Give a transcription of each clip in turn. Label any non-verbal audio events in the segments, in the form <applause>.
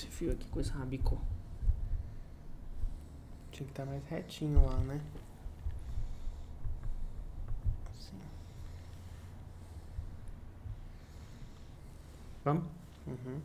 Esse fio aqui, coisa rabicou. Tinha que estar mais retinho lá, né? Assim. Vamos? Uhum.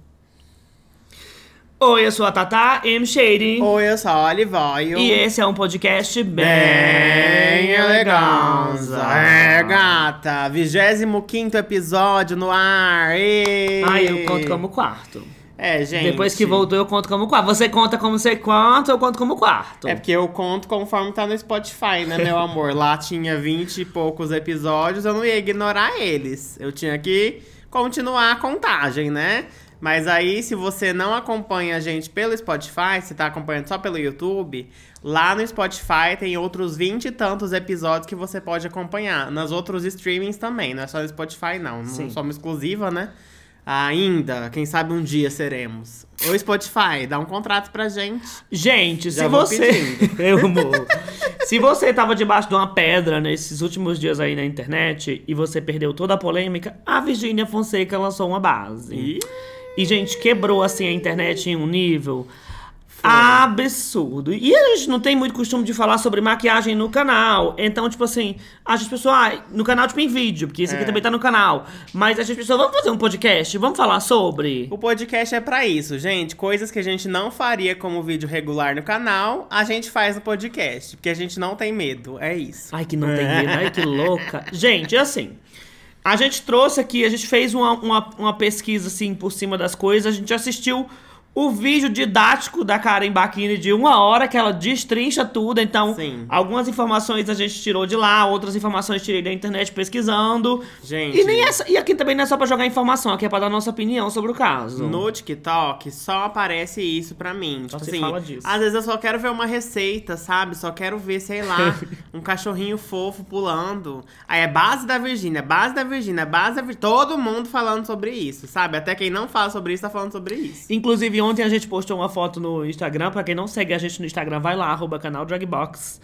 Oi, eu sou a Tata M. Shady. Oi, eu sou a Olivoio. E esse é um podcast bem, Bem eleganza. É, gata. 25 episódio no ar. Ê. Ai, eu conto como quarto. É, gente. Depois que voltou, eu conto como quarto. Você conta como você conta, eu conto como quarto. É porque eu conto conforme tá no Spotify, né, meu amor? Lá tinha 20 e poucos episódios, eu não ia ignorar eles. Eu tinha que continuar a contagem, né? Mas aí, se você não acompanha a gente pelo Spotify, se tá acompanhando só pelo YouTube, lá no Spotify tem outros 20 e tantos episódios que você pode acompanhar. Nos outros streamings também, não é só no Spotify, não. Não Sim. somos exclusiva, né? Ainda, quem sabe um dia seremos. Ô Spotify, dá um contrato pra gente. Gente, Já se você. <laughs> eu amo. Se você tava debaixo de uma pedra nesses últimos dias aí na internet e você perdeu toda a polêmica, a Virgínia Fonseca lançou uma base. Ih. E, gente, quebrou assim a internet em um nível absurdo. E a gente não tem muito costume de falar sobre maquiagem no canal. Então, tipo assim, a gente pensou, ah, no canal, tipo, em vídeo, porque esse aqui É. também tá no canal. Mas a gente pensou, vamos fazer um podcast? Vamos falar sobre? O podcast é pra isso, gente. Coisas que a gente não faria como vídeo regular no canal, a gente faz no podcast. Porque a gente não tem medo. É isso. Ai, que não tem medo, ai, que louca. <laughs> Gente, assim. A gente trouxe aqui, a gente fez uma, uma, uma pesquisa assim por cima das coisas. A gente assistiu o vídeo didático da Karen Bakini de uma hora, que ela destrincha tudo. Então, Sim. algumas informações a gente tirou de lá, outras informações tirei da internet pesquisando. Gente. E, nem essa, e aqui também não é só pra jogar informação, aqui é pra dar nossa opinião sobre o caso. No TikTok só aparece isso pra mim. Só tipo se assim, fala disso. às vezes eu só quero ver uma receita, sabe? Só quero ver, sei lá, <laughs> um cachorrinho fofo pulando. Aí é base da Virgínia, base da Virgínia, base da Virgínia. Todo mundo falando sobre isso, sabe? Até quem não fala sobre isso tá falando sobre isso. Inclusive, ontem a gente postou uma foto no Instagram. Pra quem não segue a gente no Instagram, vai lá, arroba canal Dragbox.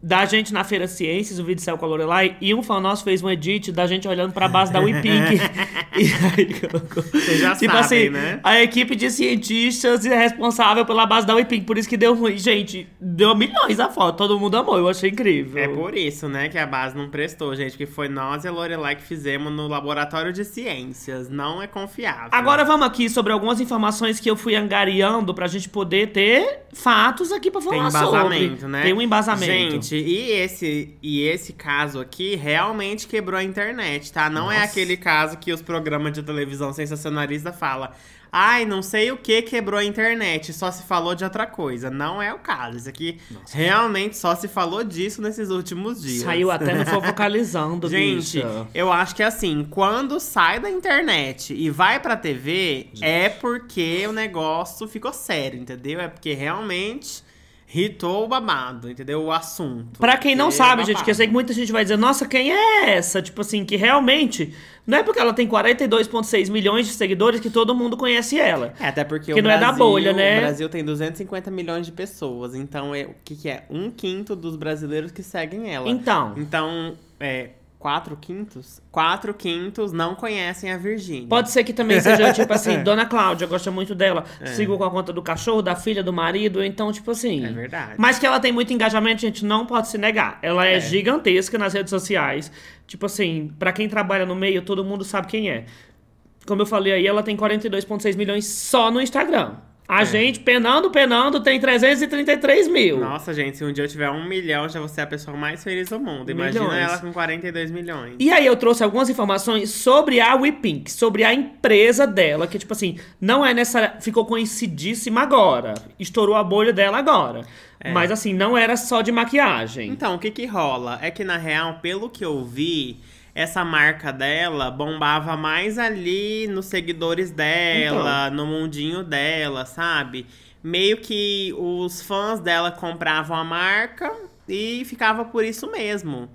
Da gente na Feira Ciências, o vídeo saiu com a Lorelai. E um fã nosso fez um edit da gente olhando pra base da <laughs> e colocou. Vocês já tipo sabem, assim, né? a equipe de cientistas é responsável pela base da WePink. Por isso que deu ruim. Gente, deu milhões a foto. Todo mundo amou. Eu achei incrível. É por isso, né, que a base não prestou, gente. Que foi nós e a Lorelai que fizemos no laboratório de ciências. Não é confiável. Agora vamos aqui sobre algumas informações que eu fui angariando pra gente poder ter fatos aqui pra falar Tem embasamento, sobre. né? Tem um embasamento. Gente, e esse, e esse caso aqui realmente quebrou a internet, tá? Não é Nossa. aquele caso que os programas de televisão sensacionalista falam. Ai, não sei o que quebrou a internet, só se falou de outra coisa. Não é o caso. Isso aqui realmente só se falou disso nesses últimos dias. Saiu até no Fofocalizando, <laughs> Gente, bicha. eu acho que assim, quando sai da internet e vai pra TV, é porque o negócio ficou sério, entendeu? É porque realmente hitou o babado, entendeu? O assunto. Pra quem não sabe, é gente, que eu sei que muita gente vai dizer, nossa, quem é essa? Tipo assim, que realmente. Não é porque ela tem 42,6 milhões de seguidores que todo mundo conhece ela. É, até porque Que o não é da Brasil, bolha, né? O Brasil tem 250 milhões de pessoas, então é, o que, que é? Um quinto dos brasileiros que seguem ela. Então. Então, é. Quatro quintos? Quatro quintos não conhecem a Virgínia. Pode ser que também seja, <laughs> tipo assim, Dona Cláudia, gosta muito dela. É. Sigo com a conta do cachorro, da filha, do marido. Então, tipo assim. É verdade. Mas que ela tem muito engajamento, gente, não pode se negar. Ela é, É. gigantesca nas redes sociais. Tipo assim, pra quem trabalha no meio, todo mundo sabe quem é. Como eu falei aí, ela tem 42,6 milhões só no Instagram. A É. gente, penando, penando, tem 333 mil. Nossa, gente, se um dia eu tiver um milhão, já vou ser a pessoa mais feliz do mundo. Imagina Milhões. ela com 42 milhões. E aí eu trouxe algumas informações sobre a WePink, sobre a empresa dela, que tipo assim, não é nessa, ficou conhecidíssima agora, estourou a bolha dela agora. Mas assim, não era só de maquiagem. Então, o que que rola? É que, na real, pelo que eu vi, essa marca dela bombava mais ali nos seguidores dela, no mundinho dela, sabe? Meio que os fãs dela compravam a marca e ficava por isso mesmo.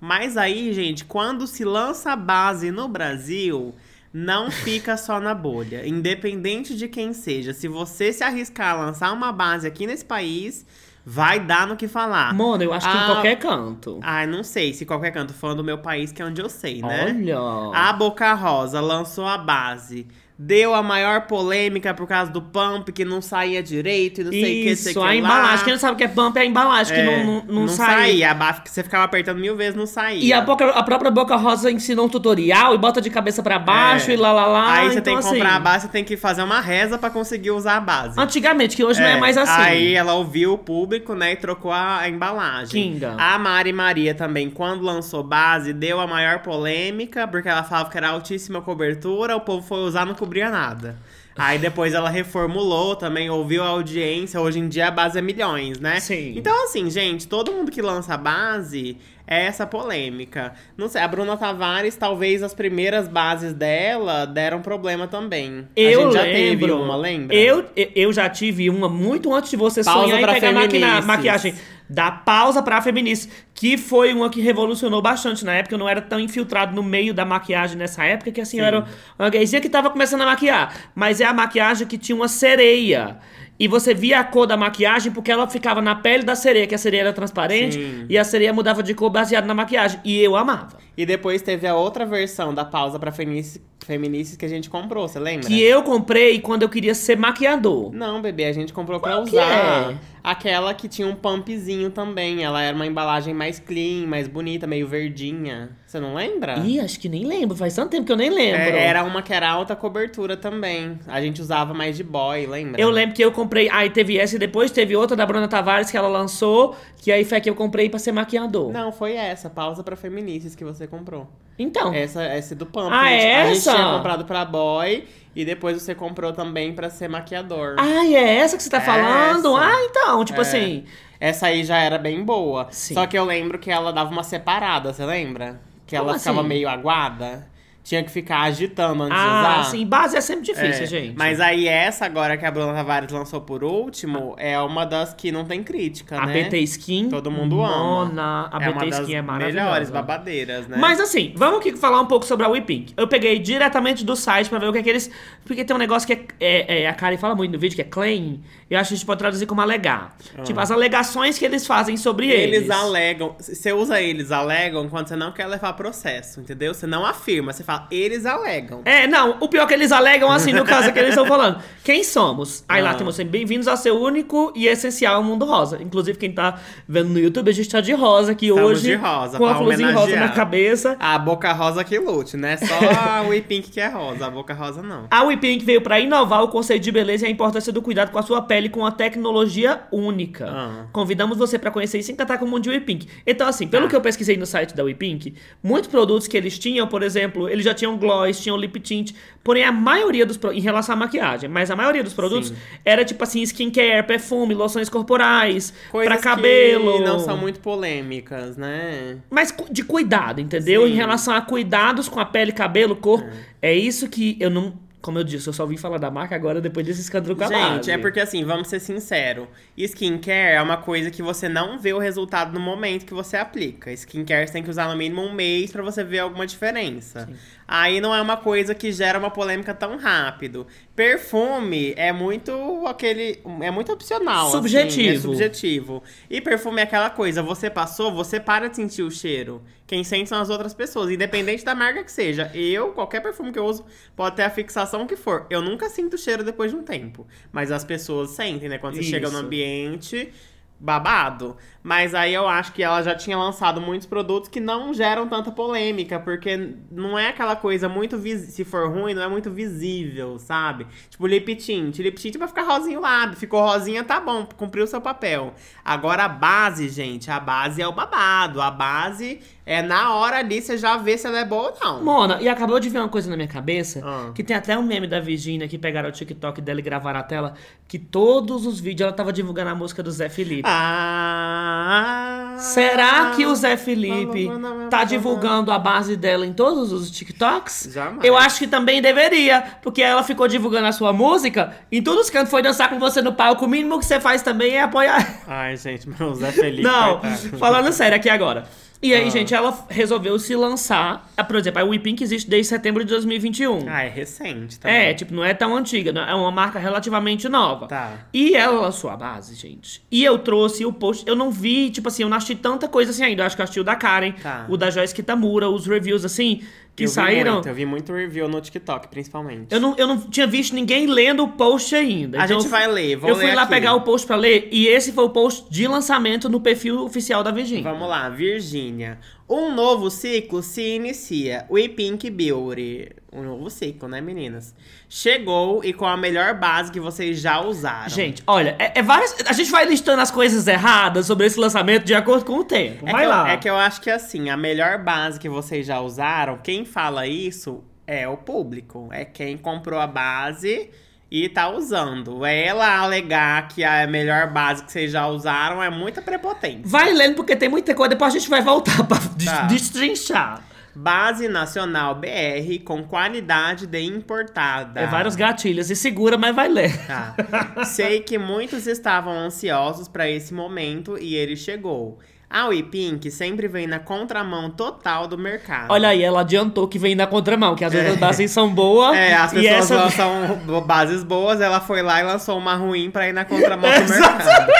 Mas aí, gente, quando se lança a base no Brasil, não fica só na bolha. Independente de quem seja. Se você se arriscar a lançar uma base aqui nesse país, vai dar no que falar. Mano, eu acho que em Ah, qualquer canto. Ai, não sei se qualquer canto, falando do meu país, que é onde eu sei, né? Olha. A Boca Rosa lançou a base. Deu a maior polêmica por causa do pump, que não saía direito e não sei o que, Isso, que a embalagem. Quem não sabe o que é pump é a embalagem, que É, não, não, não, sai. A bafo que você ficava apertando mil vezes, não saía. E a, boca, a própria Boca Rosa ensinou um tutorial e bota de cabeça pra baixo É. e lá lá lá. Aí você então, tem que assim, comprar a base, você tem que fazer uma reza pra conseguir usar a base. Antigamente, que hoje não é mais assim. Aí ela ouviu o público, né, e trocou a, a embalagem. Kinga. A Mari Maria também, quando lançou base, deu a maior polêmica, porque ela falava que era altíssima cobertura, o povo foi usar, não cobria nada. Aí depois ela reformulou também, ouviu a audiência, hoje em dia a base é milhões, né? Sim. Então assim, gente, todo mundo que lança base é essa polêmica. Não sei, a Bruna Tavares, talvez as primeiras bases dela deram problema também. Eu a gente já lembro. teve uma, lembra? Eu, eu já tive uma muito antes de você Pausa sonhar pra pegar a maquina- maquiagem. Da pausa pra feminista, que foi uma que revolucionou bastante na época. Eu não era tão infiltrado no meio da maquiagem nessa época, que assim, eu era uma gayzinha que tava começando a maquiar. Mas é a maquiagem que tinha uma sereia. E você via a cor da maquiagem porque ela ficava na pele da sereia, que a sereia era transparente, Sim. e a sereia mudava de cor baseado na maquiagem. E eu amava. E depois teve a outra versão da pausa pra feministas, feministas que a gente comprou, você lembra? Que eu comprei quando eu queria ser maquiador. Não, bebê, a gente comprou pra Qual que usar. é? Aquela que tinha um pumpzinho também. Ela era uma embalagem mais clean, mais bonita, meio verdinha. Você não lembra? Ih, acho que nem lembro. Faz tanto tempo que eu nem lembro. É, era uma que era alta cobertura também. A gente usava mais de boy, lembra? Eu lembro que eu comprei. Aí teve essa e depois teve outra da Bruna Tavares que ela lançou. Que aí foi a que eu comprei pra ser maquiador. Não, foi essa, pausa pra feministas que você comprou. Então. Essa, essa do pump. Ah, a gente, é A gente essa? tinha comprado pra boy e depois você comprou também pra ser maquiador. Ah, é essa que você tá falando? Essa. Ah, então, tipo É. assim. Essa aí já era bem boa. Sim. Só que eu lembro que ela dava uma separada, você lembra? Que ela Como ficava assim? meio aguada. Tinha que ficar agitando antes de Ah, usar. sim, base é sempre difícil, É, gente. Mas aí essa agora que a Bruna Tavares lançou por último é uma das que não tem crítica, a né? BT Skin. Todo mundo ama. Mona, a é uma BT das Skin é maravilhosa. melhores babadeiras, né? Mas assim, vamos aqui falar um pouco sobre a WePink. Eu peguei diretamente do site pra ver o que é que eles. Porque tem um negócio que é. é- é- a Karen fala muito no vídeo, que é claim. Eu acho que a gente pode traduzir como alegar. Tipo, as alegações que eles fazem sobre eles. Ah. Eles alegam. Você usa eles alegam quando você não quer levar processo, entendeu? Você não afirma, você fala, eles alegam. É, não, o pior é que eles alegam, assim, no caso que eles estão falando. <laughs> Quem somos? Aí lá Ah. tem você, bem-vindos ao seu único e essencial mundo rosa. Inclusive, quem tá vendo no YouTube, a gente tá de rosa aqui Estamos hoje. de rosa, Com a pra florzinha rosa homenagear. na cabeça. A boca rosa que lute, né? Só <laughs> a We Pink que é rosa, a boca rosa não. A WePink veio para inovar o conceito de beleza e a importância do cuidado com a sua pele com uma tecnologia única. Ah. Convidamos você para conhecer e se encantar com o mundo de WePink. Então, assim, pelo Tá. que eu pesquisei no site da WePink, muitos produtos que eles tinham, por exemplo, eles já tinham gloss, tinham lip tint, porém a maioria dos em relação à maquiagem, mas a maioria dos produtos Sim. era tipo assim, skincare, perfume, loções corporais, para cabelo. que não são muito polêmicas, né? Mas de cuidado, entendeu? Sim. Em relação a cuidados com a pele, cabelo, corpo. É, isso que eu não. Como eu disse, eu só ouvi falar da marca agora depois desse escândalo com a Gente, é porque assim, vamos ser sinceros. Skincare é uma coisa que você não vê o resultado no momento que você aplica. Skincare você tem que usar no mínimo um mês pra você ver alguma diferença. Aí não é uma coisa que gera uma polêmica tão rápido. Perfume é muito aquele. É muito opcional. assim, Subjetivo. é subjetivo. E perfume é aquela coisa, você passou, você para de sentir o cheiro. Quem sente são as outras pessoas, independente da marca que seja. Eu, qualquer perfume que eu uso, pode ter a fixação que for. Eu nunca sinto o cheiro depois de um tempo. Mas as pessoas sentem, né? Quando você chega no Isso. ambiente, babado. Mas aí eu acho que ela já tinha lançado muitos produtos que não geram tanta polêmica, porque não é aquela coisa muito se for ruim, não é muito visível, sabe? Tipo lip tint, lip tint vai ficar rosinho lá, ficou rosinha, tá bom, cumpriu seu papel. Agora a base, gente, a base é o babado, a base é na hora ali você já vê se ela é boa ou não. Mona, e acabou de vir uma coisa na minha cabeça, Ah. que tem até um meme da Virginia que pegaram o TikTok dela e gravaram a tela, que todos os vídeos ela tava divulgando a música do Zé Felipe. Ah, Será que o Zé Felipe tá divulgando a base dela em todos os TikToks? Jamais. Eu acho que também deveria, porque ela ficou divulgando a sua música, em todos os cantos foi dançar com você no palco, o mínimo que você faz também é apoiar. Ai, gente, meu Zé Felipe. Não, coitado. falando sério aqui agora. E aí, Ah. gente, ela resolveu se lançar. ah, Por exemplo, a WePink existe desde setembro de 2021. Ah, é recente, tá? É, tipo, não é tão antiga, não- é uma marca relativamente nova. Tá. E ela lançou a base, gente. E eu trouxe o post, eu não vi, tipo assim, eu não achei tanta coisa assim ainda. Eu acho que eu achei o da Karen, Tá. o da Joyce Kitamura, os reviews assim, que eu Vi saíram. muito, eu vi muito review no TikTok, principalmente. Eu não, eu não tinha visto ninguém lendo o post ainda. A Então, gente vai ler, vou Eu fui ler lá aqui. pegar o post pra ler e esse foi o post de lançamento no perfil oficial da Virgínia. Vamos lá, Virgínia. Um novo ciclo se inicia. We Pink Beauty. Um novo ciclo, né, meninas? Chegou e com a melhor base que vocês já usaram. Gente, olha, é, é várias. A gente vai listando as coisas erradas sobre esse lançamento de acordo com o tempo. é vai que, eu- lá. é que eu acho que assim, a melhor base que vocês já usaram, quem fala isso é o público. É quem comprou a base e tá usando. Ela alegar que a melhor base que vocês já usaram é muita prepotência. Vai lendo porque tem muita coisa, depois a gente vai voltar pra Tá. destrinchar. Base nacional BR com qualidade de importada. É vários gatilhos e segura, mas vai ler. Tá. Sei que muitos estavam ansiosos para esse momento e ele chegou. A WePink sempre vem na contramão total do mercado. Olha aí, ela adiantou que vem na contramão, que às vezes as bases são boas. É, as pessoas essa... lançam bases boas, ela foi lá e lançou uma ruim pra ir na contramão do mercado.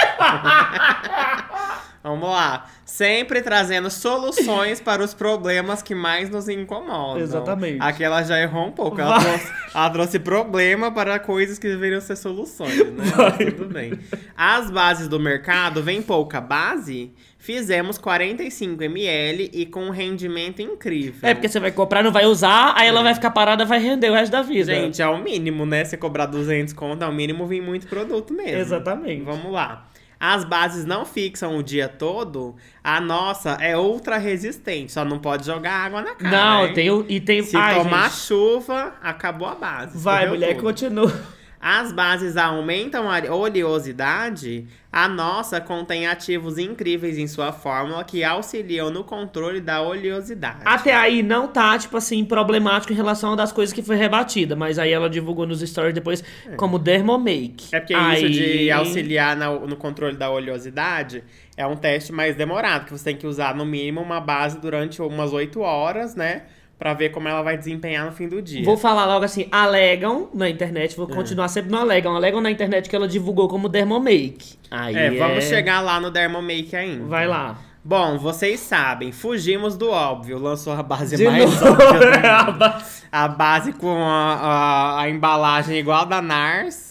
<laughs> Vamos lá. Sempre trazendo soluções para os problemas que mais nos incomodam. Exatamente. Aqui ela já errou um pouco. Ela trouxe, ela trouxe problema para coisas que deveriam ser soluções, né? Tudo bem. As bases do mercado, vem pouca base? Fizemos 45 ml e com um rendimento incrível. É, porque você vai comprar, não vai usar, aí ela vai ficar parada vai render o resto da vida. Gente, é o mínimo, né? Você cobrar 200 conto, é o mínimo vir muito produto mesmo. Exatamente. Vamos lá. As bases não fixam o dia todo. A nossa é ultra resistente. Só não pode jogar água na cara. Não, hein? tem o. E tem. Se Ai, tomar gente, chuva, acabou a base. Vai, mulher, tudo. continua. As bases aumentam a oleosidade. A nossa contém ativos incríveis em sua fórmula que auxiliam no controle da oleosidade. Até aí não tá, tipo assim, problemático em relação a das coisas que foi rebatida. Mas aí ela divulgou nos stories depois como Dermomake. É porque aí... isso de auxiliar na- no controle da oleosidade é um teste mais demorado, que você tem que usar no mínimo uma base durante umas 8 horas, né? Pra ver como ela vai desempenhar no fim do dia. Vou falar logo assim, alegam na internet, É. vou continuar sempre no alegam. Alegam na internet que ela divulgou como Dermomake. Aí é, vamos é- chegar lá no Dermomake ainda. Vai lá. Bom, vocês sabem, fugimos do óbvio. Lançou a base De mais novo. óbvia <laughs> mundo. A base com a, a, a embalagem igual da NARS,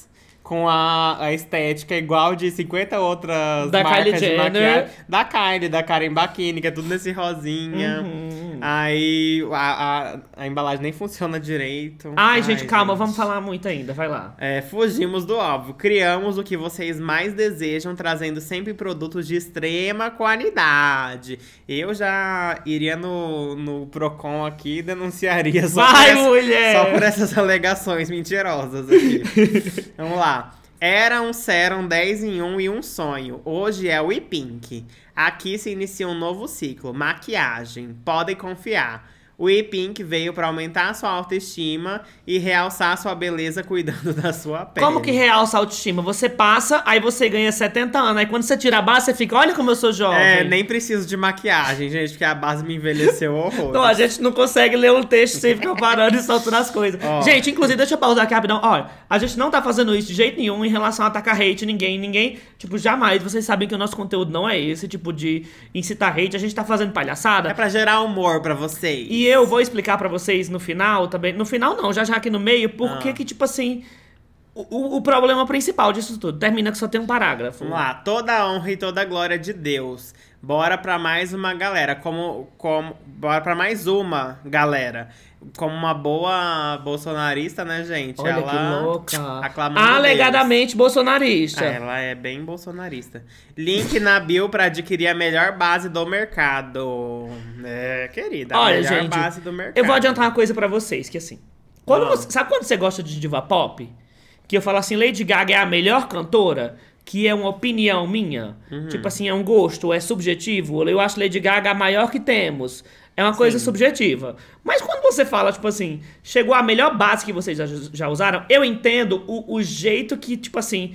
com a, a estética igual de 50 outras Da marcas Kylie de Jenner. maquiagem. Da Kylie, da Karen Bakini, que é tudo nesse rosinha. Uhum. Aí a, a, a embalagem nem funciona direito. Ai, gente, calma, gente. vamos falar muito ainda, vai lá. É, fugimos do óbvio. Criamos o que vocês mais desejam, trazendo sempre produtos de extrema qualidade. Eu já iria no, no Procon aqui e denunciaria só, Vai, por essa- mulher! só por essas alegações mentirosas aqui. <laughs> Vamos lá. Era um Serum 10 em 1 e um sonho. Hoje é o E-Pink. Aqui se inicia um novo ciclo. Maquiagem. Podem confiar. O E-Pink veio para aumentar a sua autoestima e realçar a sua beleza cuidando da sua pele. Como que realça a autoestima? Você passa, aí você ganha 70 anos. Aí quando você tira a base, você fica, olha como eu sou jovem. É, nem preciso de maquiagem, gente, porque a base me envelheceu horror. Então a gente não consegue ler um texto sem ficar parando e soltando as coisas. Ó. Gente, inclusive, deixa eu pausar aqui rapidão. Olha, a gente não tá fazendo isso de jeito nenhum em relação a atacar hate ninguém. Ninguém, tipo, jamais. Vocês sabem que o nosso conteúdo não é esse tipo de incitar hate. A gente tá fazendo palhaçada. É pra gerar humor pra vocês. E eu vou explicar pra vocês no final também. No final não, já já aqui no meio, por Ah. que que, tipo assim, o, o- problema principal disso tudo. Termina que só tem um parágrafo. Vamos lá, toda a honra e toda a glória de Deus. Bora pra mais uma galera, como, como bora pra mais uma galera. Como uma boa bolsonarista, né, gente? Olha ela que louca. aclamando Alegadamente bolsonarista. Deus. Ah, ela é bem bolsonarista. Link na bio pra adquirir a melhor base do mercado. É, querida, a Olha, melhor gente, base do mercado. Eu vou adiantar uma coisa pra vocês, que assim. Quando Ah. você, sabe quando você gosta de diva pop? Que eu falo assim, Lady Gaga é a melhor cantora? Que é uma opinião minha. Uhum. Tipo assim, é um gosto, é subjetivo. Eu acho Lady Gaga a maior que temos. É uma coisa Sim. subjetiva. Mas quando você fala, tipo assim, chegou a melhor base que vocês já, já usaram, eu entendo o, o jeito que, tipo assim,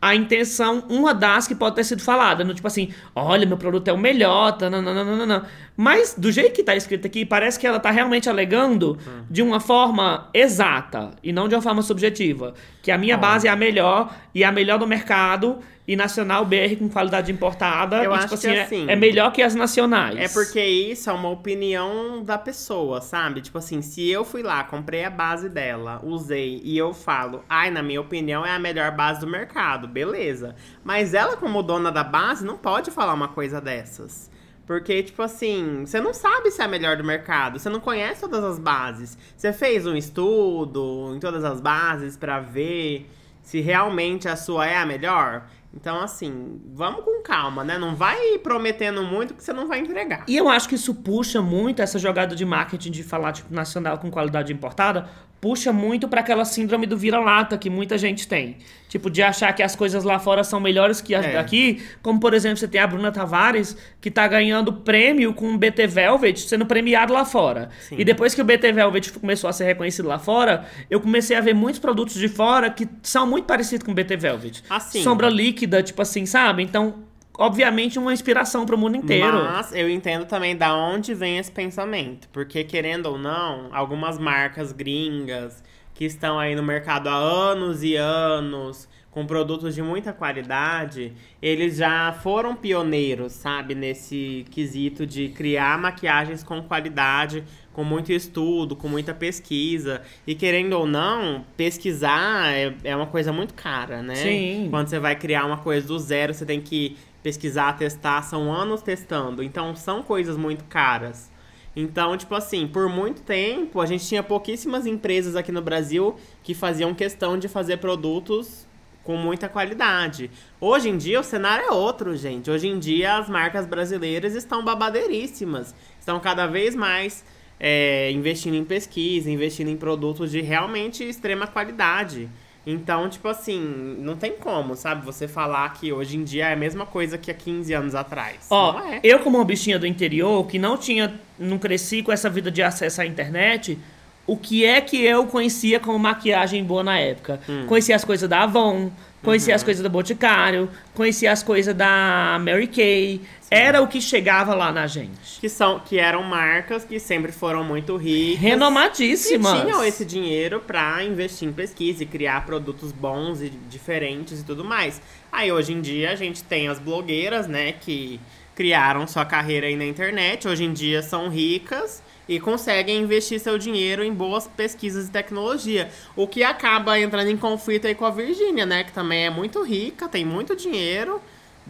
a intenção, uma das que pode ter sido falada. No tipo assim, olha, meu produto é o melhor, tananana. Mas do jeito que tá escrito aqui, parece que ela tá realmente alegando de uma forma exata e não de uma forma subjetiva. Que a minha Ó. base é a melhor e é a melhor do mercado e nacional BR com qualidade importada. Eu e, acho tipo que assim, é- assim- é, melhor que as nacionais. É porque isso é uma opinião da pessoa, sabe? Tipo assim, se eu fui lá, comprei a base dela, usei e eu falo, ai, na minha opinião é a melhor base do mercado, beleza. Mas ela, como dona da base, não pode falar uma coisa dessas. Porque, tipo assim, você não sabe se é a melhor do mercado, você não conhece todas as bases. Você fez um estudo em todas as bases pra ver se realmente a sua é a melhor. Então, assim, vamos com calma, né? Não vai prometendo muito que você não vai entregar. E eu acho que isso puxa muito essa jogada de marketing de falar tipo nacional com qualidade importada, puxa muito pra aquela síndrome do vira-lata que muita gente tem. Tipo, de achar que as coisas lá fora são melhores que as É. daqui. Como, por exemplo, você tem a Bruna Tavares, que tá ganhando prêmio com o BT Velvet, sendo premiado lá fora. Sim. E depois que o BT Velvet começou a ser reconhecido lá fora, eu comecei a ver muitos produtos de fora que são muito parecidos com o BT Velvet. Assim. Sombra líquida, tipo assim, sabe? Então, obviamente, uma inspiração pro mundo inteiro. Mas eu entendo também da onde vem esse pensamento. Porque, querendo ou não, algumas marcas gringas que estão aí no mercado há anos e anos, com produtos de muita qualidade, eles já foram pioneiros, sabe, nesse quesito de criar maquiagens com qualidade, com muito estudo, com muita pesquisa. E querendo ou não, pesquisar é, é uma coisa muito cara, né? Sim. Quando você vai criar uma coisa do zero, você tem que pesquisar, testar, são anos testando. Então são coisas muito caras. Então, tipo assim, por muito tempo a gente tinha pouquíssimas empresas aqui no Brasil que faziam questão de fazer produtos com muita qualidade. Hoje em dia o cenário é outro, gente. Hoje em dia as marcas brasileiras estão babadeiríssimas. Estão cada vez mais é, investindo em pesquisa, investindo em produtos de realmente extrema qualidade. Então, tipo assim, não tem como, sabe? Você falar que hoje em dia é a mesma coisa que há 15 anos atrás. Ó, não é. eu como uma bichinha do interior, que não tinha, não cresci com essa vida de acesso à internet, o que é que eu conhecia como maquiagem boa na época? Hum. Conhecia as coisas da Avon, conhecia Uhum. as coisas do Boticário, conhecia as coisas da Mary Kay. Era o que chegava lá na gente. Que, são, que eram marcas que sempre foram muito ricas. E Renomadíssimas. tinham esse dinheiro pra investir em pesquisa e criar produtos bons e diferentes e tudo mais. Aí hoje em dia a gente tem as blogueiras, né, que criaram sua carreira aí na internet, hoje em dia são ricas e conseguem investir seu dinheiro em boas pesquisas e tecnologia. O que acaba entrando em conflito aí com a Virgínia, né, que também é muito rica, tem muito dinheiro,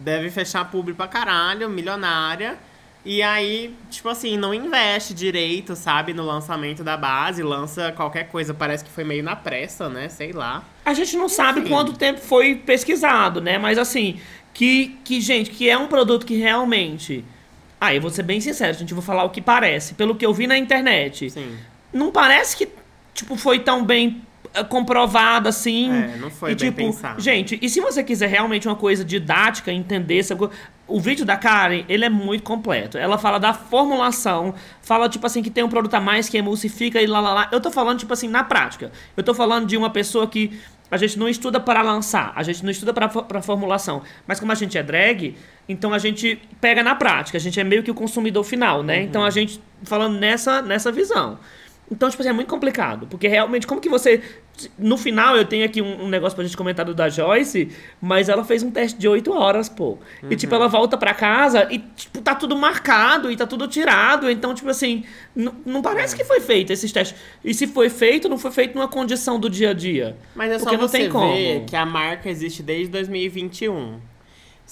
deve fechar público pra caralho, milionária. E aí, tipo assim, não investe direito, sabe, no lançamento da base, lança qualquer coisa, parece que foi meio na pressa, né? Sei lá. A gente não sabe Enfim. quanto tempo foi pesquisado, né? Mas assim, que, que, gente, que é um produto que realmente. Ah, eu vou ser bem sincero, gente, eu vou falar o que parece. Pelo que eu vi na internet, Sim. não parece que, tipo, foi tão bem eh, comprovado assim. É, não foi e, tipo, pensado. Gente, e se você quiser realmente uma coisa didática, entender essa coisa. O vídeo da Karen, ele é muito completo. Ela fala da formulação, fala, tipo assim, que tem um produto a mais que emulsifica e lá, lá, lá. Eu tô falando, tipo assim, na prática. Eu tô falando de uma pessoa que a gente não estuda para lançar, a gente não estuda para para formulação. Mas como a gente é drag, então a gente pega na prática, a gente é meio que o consumidor final, né? Então a gente falando nessa, nessa visão. Então, tipo assim, é muito complicado. Porque realmente, como que você. No final, eu tenho aqui um, um negócio pra gente comentar do da Joyce, mas ela fez um teste de 8 horas, pô. E, tipo, ela volta pra casa e, tipo, tá tudo marcado e tá tudo tirado. Então, tipo assim, não parece que foi feito esses testes. E se foi feito, não foi feito numa condição do dia a dia. Mas é só Porque não você tem como. que a marca existe desde 2021.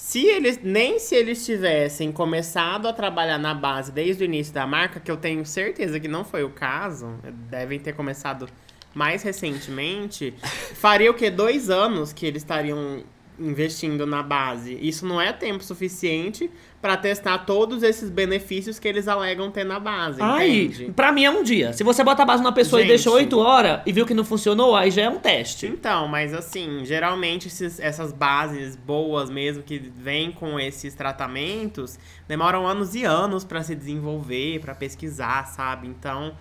Se eles, nem se eles tivessem começado a trabalhar na base desde o início da marca, que eu tenho certeza que não foi o caso, devem ter começado mais recentemente, faria o quê? Dois anos que eles estariam investindo na base. Isso não é tempo suficiente para testar todos esses benefícios que eles alegam ter na base, Aí, pra mim é um dia. Se você bota a base numa pessoa Gente. e deixou 8 horas e viu que não funcionou, aí já é um teste. Então, mas assim, geralmente esses- essas bases boas mesmo que vêm com esses tratamentos demoram anos e anos pra se desenvolver, pra pesquisar, sabe? Então,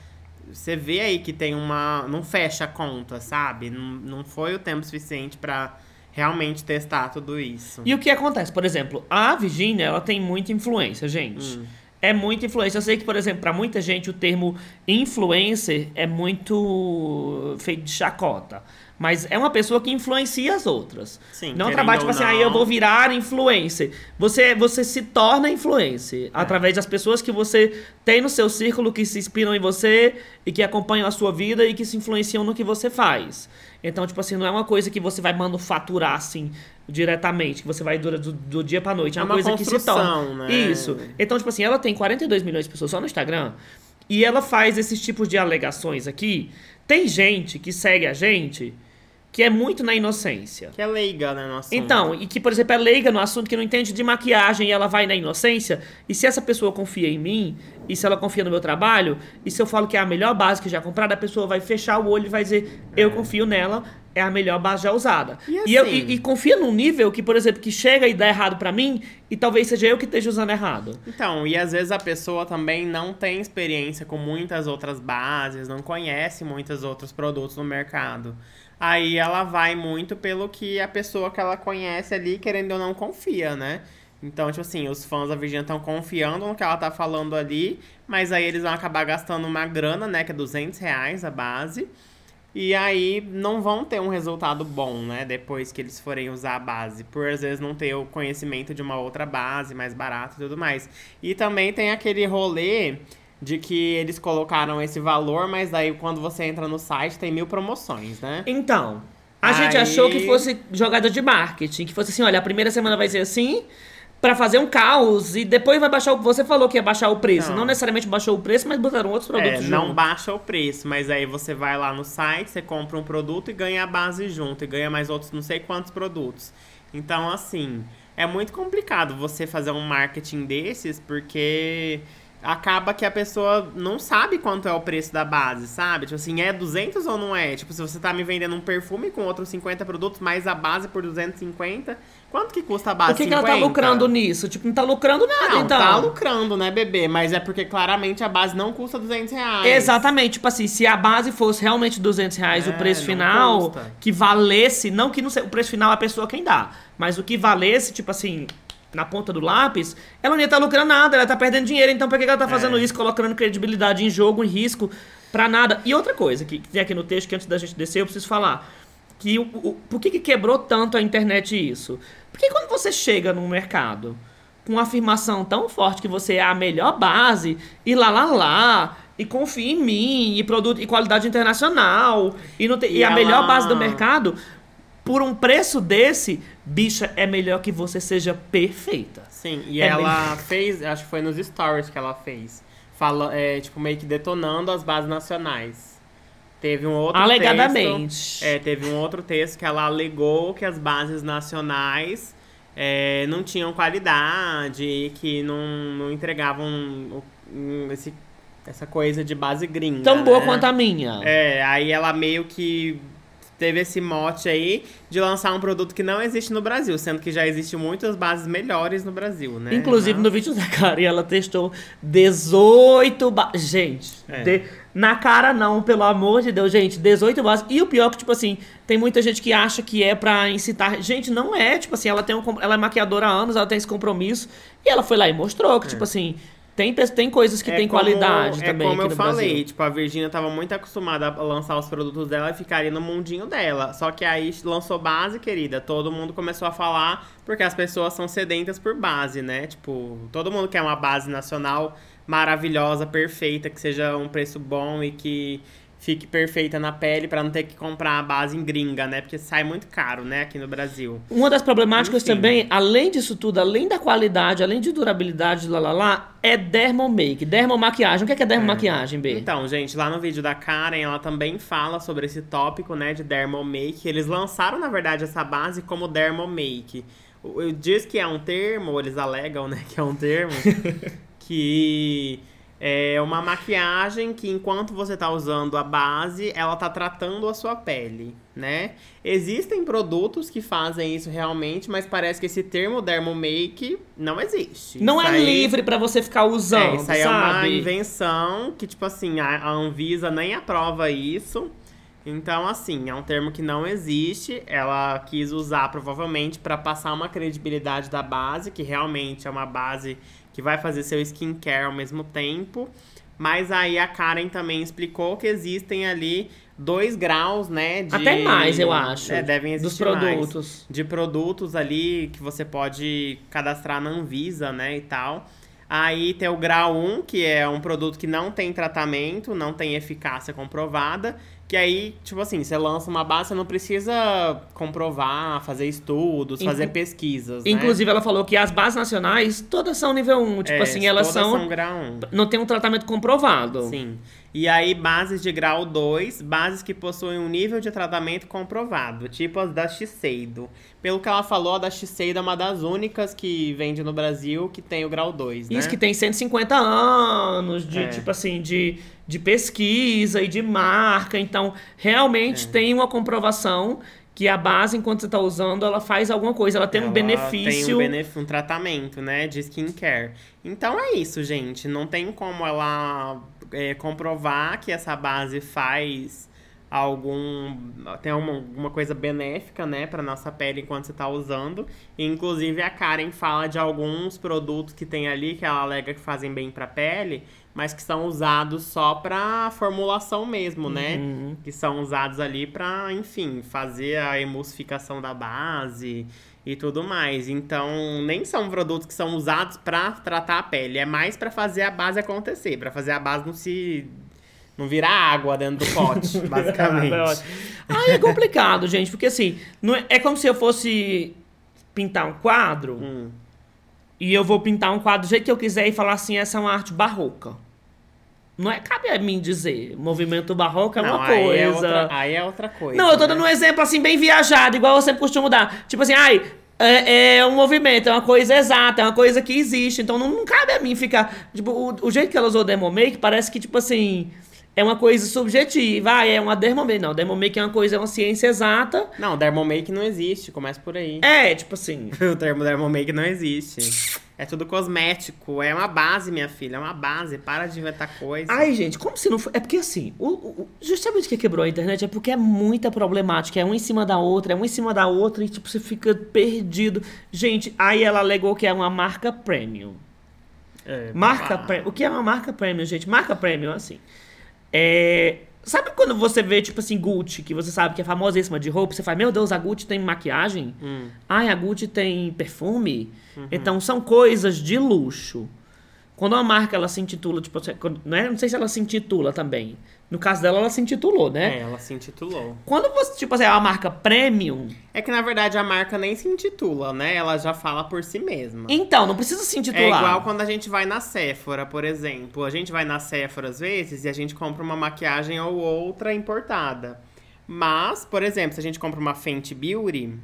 você vê aí que tem uma. Não fecha a conta, sabe? Não, não foi o tempo suficiente pra realmente testar tudo isso. E o que acontece? Por exemplo, a Virginia, ela tem muita influência, gente. Hum. É muita influência. Eu sei que, por exemplo, pra muita gente o termo influencer é muito feito de chacota. Mas é uma pessoa que influencia as outras. Sim, não trabalha, tipo assim, aí eu não. vou virar influencer. Você, você se torna influencer É. através das pessoas que você tem no seu círculo, que se inspiram em você e que acompanham a sua vida e que se influenciam no que você faz. Então, tipo assim, não é uma coisa que você vai manufaturar, assim, diretamente, que você vai durar do, do dia pra noite. É É uma, uma coisa que se torna. né? Isso. Então, tipo assim, ela tem 42 milhões de pessoas só no Instagram e ela faz esses tipos de alegações aqui. Tem gente que segue a gente que é muito na inocência. Que é leiga, né, no assunto. Então, e que, por exemplo, é leiga no assunto que não entende de maquiagem e ela vai na inocência. E se essa pessoa confia em mim, e se ela confia no meu trabalho, e se eu falo que é a melhor base que já comprada, a pessoa vai fechar o olho e vai dizer, eu confio nela, é a melhor base já usada. E eu- assim- e, e confia num nível que, por exemplo, que chega e dá errado pra mim, e talvez seja eu que esteja usando errado. Então, e às vezes a pessoa também não tem experiência com muitas outras bases, não conhece muitos outros produtos no mercado. Aí ela vai muito pelo que a pessoa que ela conhece ali, querendo ou não, confia, né? Então, tipo assim, os fãs da Virginia estão confiando no que ela tá falando ali, mas aí eles vão acabar gastando uma grana, né? Que é 200 reais a base. E aí não vão ter um resultado bom, né? Depois que eles forem usar a base. Por às vezes não ter o conhecimento de uma outra base mais barata e tudo mais. E também tem aquele rolê de que eles colocaram esse valor, mas daí quando você entra no site tem mil promoções, né? Então, a Aí- gente achou que fosse jogada de marketing, que fosse assim, olha, a primeira semana vai ser assim, pra fazer um caos, e depois vai baixar o... Você falou que ia baixar o preço, Não. não, necessariamente baixou o preço, mas botaram outros É, produtos não junto. baixa o preço, mas aí você vai lá no site, você compra um produto e ganha a base junto, e ganha mais outros não sei quantos produtos. Então, assim, é muito complicado você fazer um marketing desses, porque acaba que a pessoa não sabe quanto é o preço da base, sabe? Tipo assim, é 200 ou não é? Tipo, se você tá me vendendo um perfume com outros 50 produtos, mais a base por 250, quanto que custa a base? Por que, que ela tá 50? lucrando nisso? Tipo, não tá lucrando nada, Não, então. tá lucrando, né, bebê? Mas é porque claramente a base não custa 200 reais. Exatamente, tipo assim, se a base fosse realmente 200 reais É, o preço final, custa. que valesse, não que não sei, o preço final é a pessoa quem dá, mas o que valesse, tipo assim, na ponta do lápis, ela não ia estar lucrando nada, ela tá perdendo dinheiro, então por que ela tá fazendo É. isso, colocando credibilidade em jogo, em risco, pra nada? E outra coisa que, que tem aqui no texto, que antes da gente descer eu preciso falar, que o, o- por que, que quebrou tanto a internet isso? Porque quando você chega num mercado com uma afirmação tão forte que você é a melhor base, e lá lá lá, e confia em mim, e produto e qualidade internacional, e, não tem, e, E a melhor ela- base do mercado, por um preço desse, bicha, é melhor que você seja perfeita. Sim, e É ela fez, acho que foi nos stories que ela fez. Fala, é, tipo, meio que detonando as bases nacionais. Teve um outro Alegadamente. texto. É, teve um outro texto que ela alegou que as bases nacionais é, não tinham qualidade e que não, não entregavam o- um, esse, essa coisa de base gringa. Tão boa né? quanto a minha. É, aí ela meio que teve esse mote aí de lançar um produto que não existe no Brasil, sendo que já existem muitas bases melhores no Brasil, né? Inclusive, Não- no vídeo da cara, ela testou 18 bases. Gente, É. de- na cara não, pelo amor de Deus, gente, 18 bases. E o pior é que, tipo assim, tem muita gente que acha que é pra incitar. Gente, não é. Tipo assim, ela tem um, ela é maquiadora há anos, ela tem esse compromisso. E ela foi lá e mostrou que, tipo assim, tem, tem coisas que É tem como- qualidade é também. como aqui eu no falei, Brasil. tipo, a Virgínia tava muito acostumada a lançar os produtos dela e ficaria no mundinho dela. Só que aí lançou base, querida. Todo mundo começou a falar porque as pessoas são sedentas por base, né? Tipo, todo mundo quer uma base nacional maravilhosa, perfeita, que seja um preço bom e que fique perfeita na pele pra não ter que comprar a base em gringa, né? Porque sai muito caro, né, aqui no Brasil. Uma das problemáticas Enfim. também, além disso tudo, além da qualidade, além de durabilidade, lá lá lá, é dermomake, dermomaquiagem. O que é, que é dermomaquiagem, B? Então, gente, lá no vídeo da Karen, ela também fala sobre esse tópico, né, de Dermomake. Eles lançaram, na verdade, essa base como Dermomake. Diz que é um termo, ou eles alegam, né, que é um termo, <laughs> que é uma maquiagem que enquanto você tá usando a base, ela tá tratando a sua pele, né? Existem produtos que fazem isso realmente, mas parece que esse termo Dermomake não existe. Não Isso é aí- livre pra você ficar usando, é, isso aí é uma sabe? invenção que, tipo assim, a, a Anvisa nem aprova isso. Então, assim, é um termo que não existe. Ela quis usar provavelmente para passar uma credibilidade da base, que realmente é uma base que vai fazer seu skincare ao mesmo tempo. Mas aí a Karen também explicou que existem ali 2 graus, né? De, Até mais, eu acho. É, devem Dos existir mais. produtos. De produtos ali que você pode cadastrar na Anvisa, né? E tal. Aí tem o grau 1, que é um produto que não tem tratamento, não tem eficácia comprovada. Que aí, tipo assim, você lança uma base, você não precisa comprovar, fazer estudos, Inclu- fazer pesquisas. né? Inclusive, ela falou que as bases nacionais, todas são nível 1. Tipo É, assim, elas todas são, são grau 1. Não tem um tratamento comprovado. Sim. E aí, bases de grau 2, bases que possuem um nível de tratamento comprovado, tipo as da Shiseido. Pelo que ela falou, a da Shiseido é uma das únicas que vende no Brasil que tem o grau 2, né? Isso que tem 150 anos de, É. tipo assim, de, de pesquisa e de marca. Então, realmente É. tem uma comprovação que a base, enquanto você está usando, ela faz alguma coisa. Ela tem um Ela benefício. Tem um, benef- um tratamento, né, de skincare. Então é isso, gente. Não tem como ela é, comprovar que essa base faz algum tem uma, alguma coisa benéfica, né, para nossa pele enquanto você tá usando. E, inclusive a Karen fala de alguns produtos que tem ali que ela alega que fazem bem para pele, mas que são usados só para formulação mesmo, né? Uhum. que são usados ali para, enfim, fazer a emulsificação da base e tudo mais. Então, nem são produtos que são usados para tratar a pele, é mais para fazer a base acontecer, para fazer a base não se não virar água dentro do pote, <laughs> basicamente. Aí é complicado, gente, porque assim, não é, é como se eu fosse pintar um quadro Hum. e eu vou pintar um quadro do jeito que eu quiser e falar assim, essa é uma arte barroca. Não é cabe a mim dizer, movimento barroco é Não, uma aí coisa. é outra, aí é outra coisa. Não, eu tô né? dando um exemplo assim, bem viajado, igual eu sempre costumo dar. Tipo assim, ai, é, é um movimento, é uma coisa exata, é uma coisa que existe. Então não, não cabe a mim ficar. Tipo, o, o jeito que ela usou Dermomake parece que, tipo assim, é uma coisa subjetiva. Ah, é uma Dermomake. Não, Dermomake é uma coisa, é uma ciência exata. Não, Dermomake não existe, começa por aí. É, tipo assim. <laughs> O termo Dermomake não existe. É tudo cosmético, é uma base, minha filha, é uma base, para de inventar coisa. Ai, gente, como se não for. É porque assim, o, o- justamente o que quebrou a internet é porque é muita problemática. É uma em cima da outra, é uma em cima da outra e, tipo, você fica perdido. Gente, aí ela alegou que é uma marca premium. É, Marca babá. premium. O que é uma marca premium, gente? Marca premium, assim. É. Sabe quando você vê, tipo assim, Gucci, que você sabe que é famosíssima de roupa, você fala, meu Deus, a Gucci tem maquiagem? Hum. Ai, a Gucci tem perfume? Uhum. Então são coisas de luxo. Quando uma marca ela se intitula, tipo, não, é, não sei se ela se intitula também. No caso dela, ela se intitulou, né? É, ela se intitulou. Quando você, tipo assim, é uma marca premium, É que na verdade a marca nem se intitula, né? Ela já fala por si mesma. então não precisa se intitular. É igual quando a gente vai na Sephora, por exemplo. A gente vai na Sephora às vezes e a gente compra uma maquiagem ou outra importada. Mas, por exemplo, se a gente compra uma Fenty Beauty,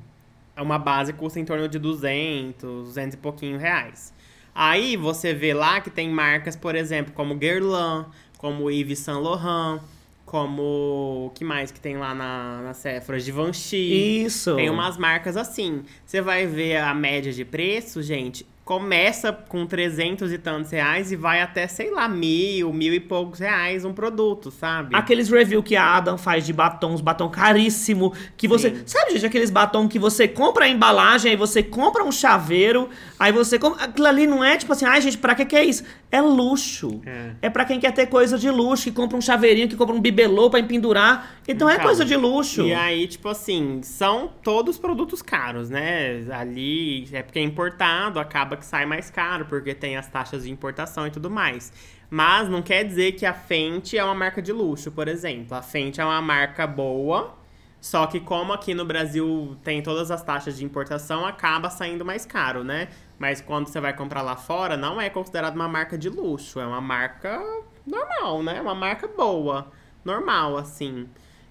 uma base custa em torno de 200, 200 e pouquinho reais. Aí você vê lá que tem marcas, por exemplo, como Guerlain, como Yves Saint Laurent, como... o que mais que tem lá na, na Sephora? Givenchy. Isso. Tem umas marcas assim. Você vai ver a média de preço, gente. Começa com 300 e tantos reais e vai até, sei lá, mil, mil e poucos reais um produto, sabe? Aqueles review que a Adam faz de batons, batom caríssimo, que você... Sim. Sabe, gente, aqueles batom que você compra a embalagem, aí você compra um chaveiro, aí você compra... Aquilo ali não é tipo assim, ai, gente, pra que que é isso? É luxo. É. É pra quem quer ter coisa de luxo, que compra um chaveirinho, que compra um bibelô pra empendurar. Então, é Então, coisa de luxo. E aí, tipo assim, são todos produtos caros, né? Ali é porque é importado, acaba que sai mais caro, porque tem as taxas de importação e tudo mais. Mas não quer dizer que a Fenty é uma marca de luxo, por exemplo. A Fenty é uma marca boa, só que como aqui no Brasil tem todas as taxas de importação, acaba saindo mais caro, né? Mas quando você vai comprar lá fora, não é considerado uma marca de luxo, é uma marca normal, né? Uma marca boa, normal, assim.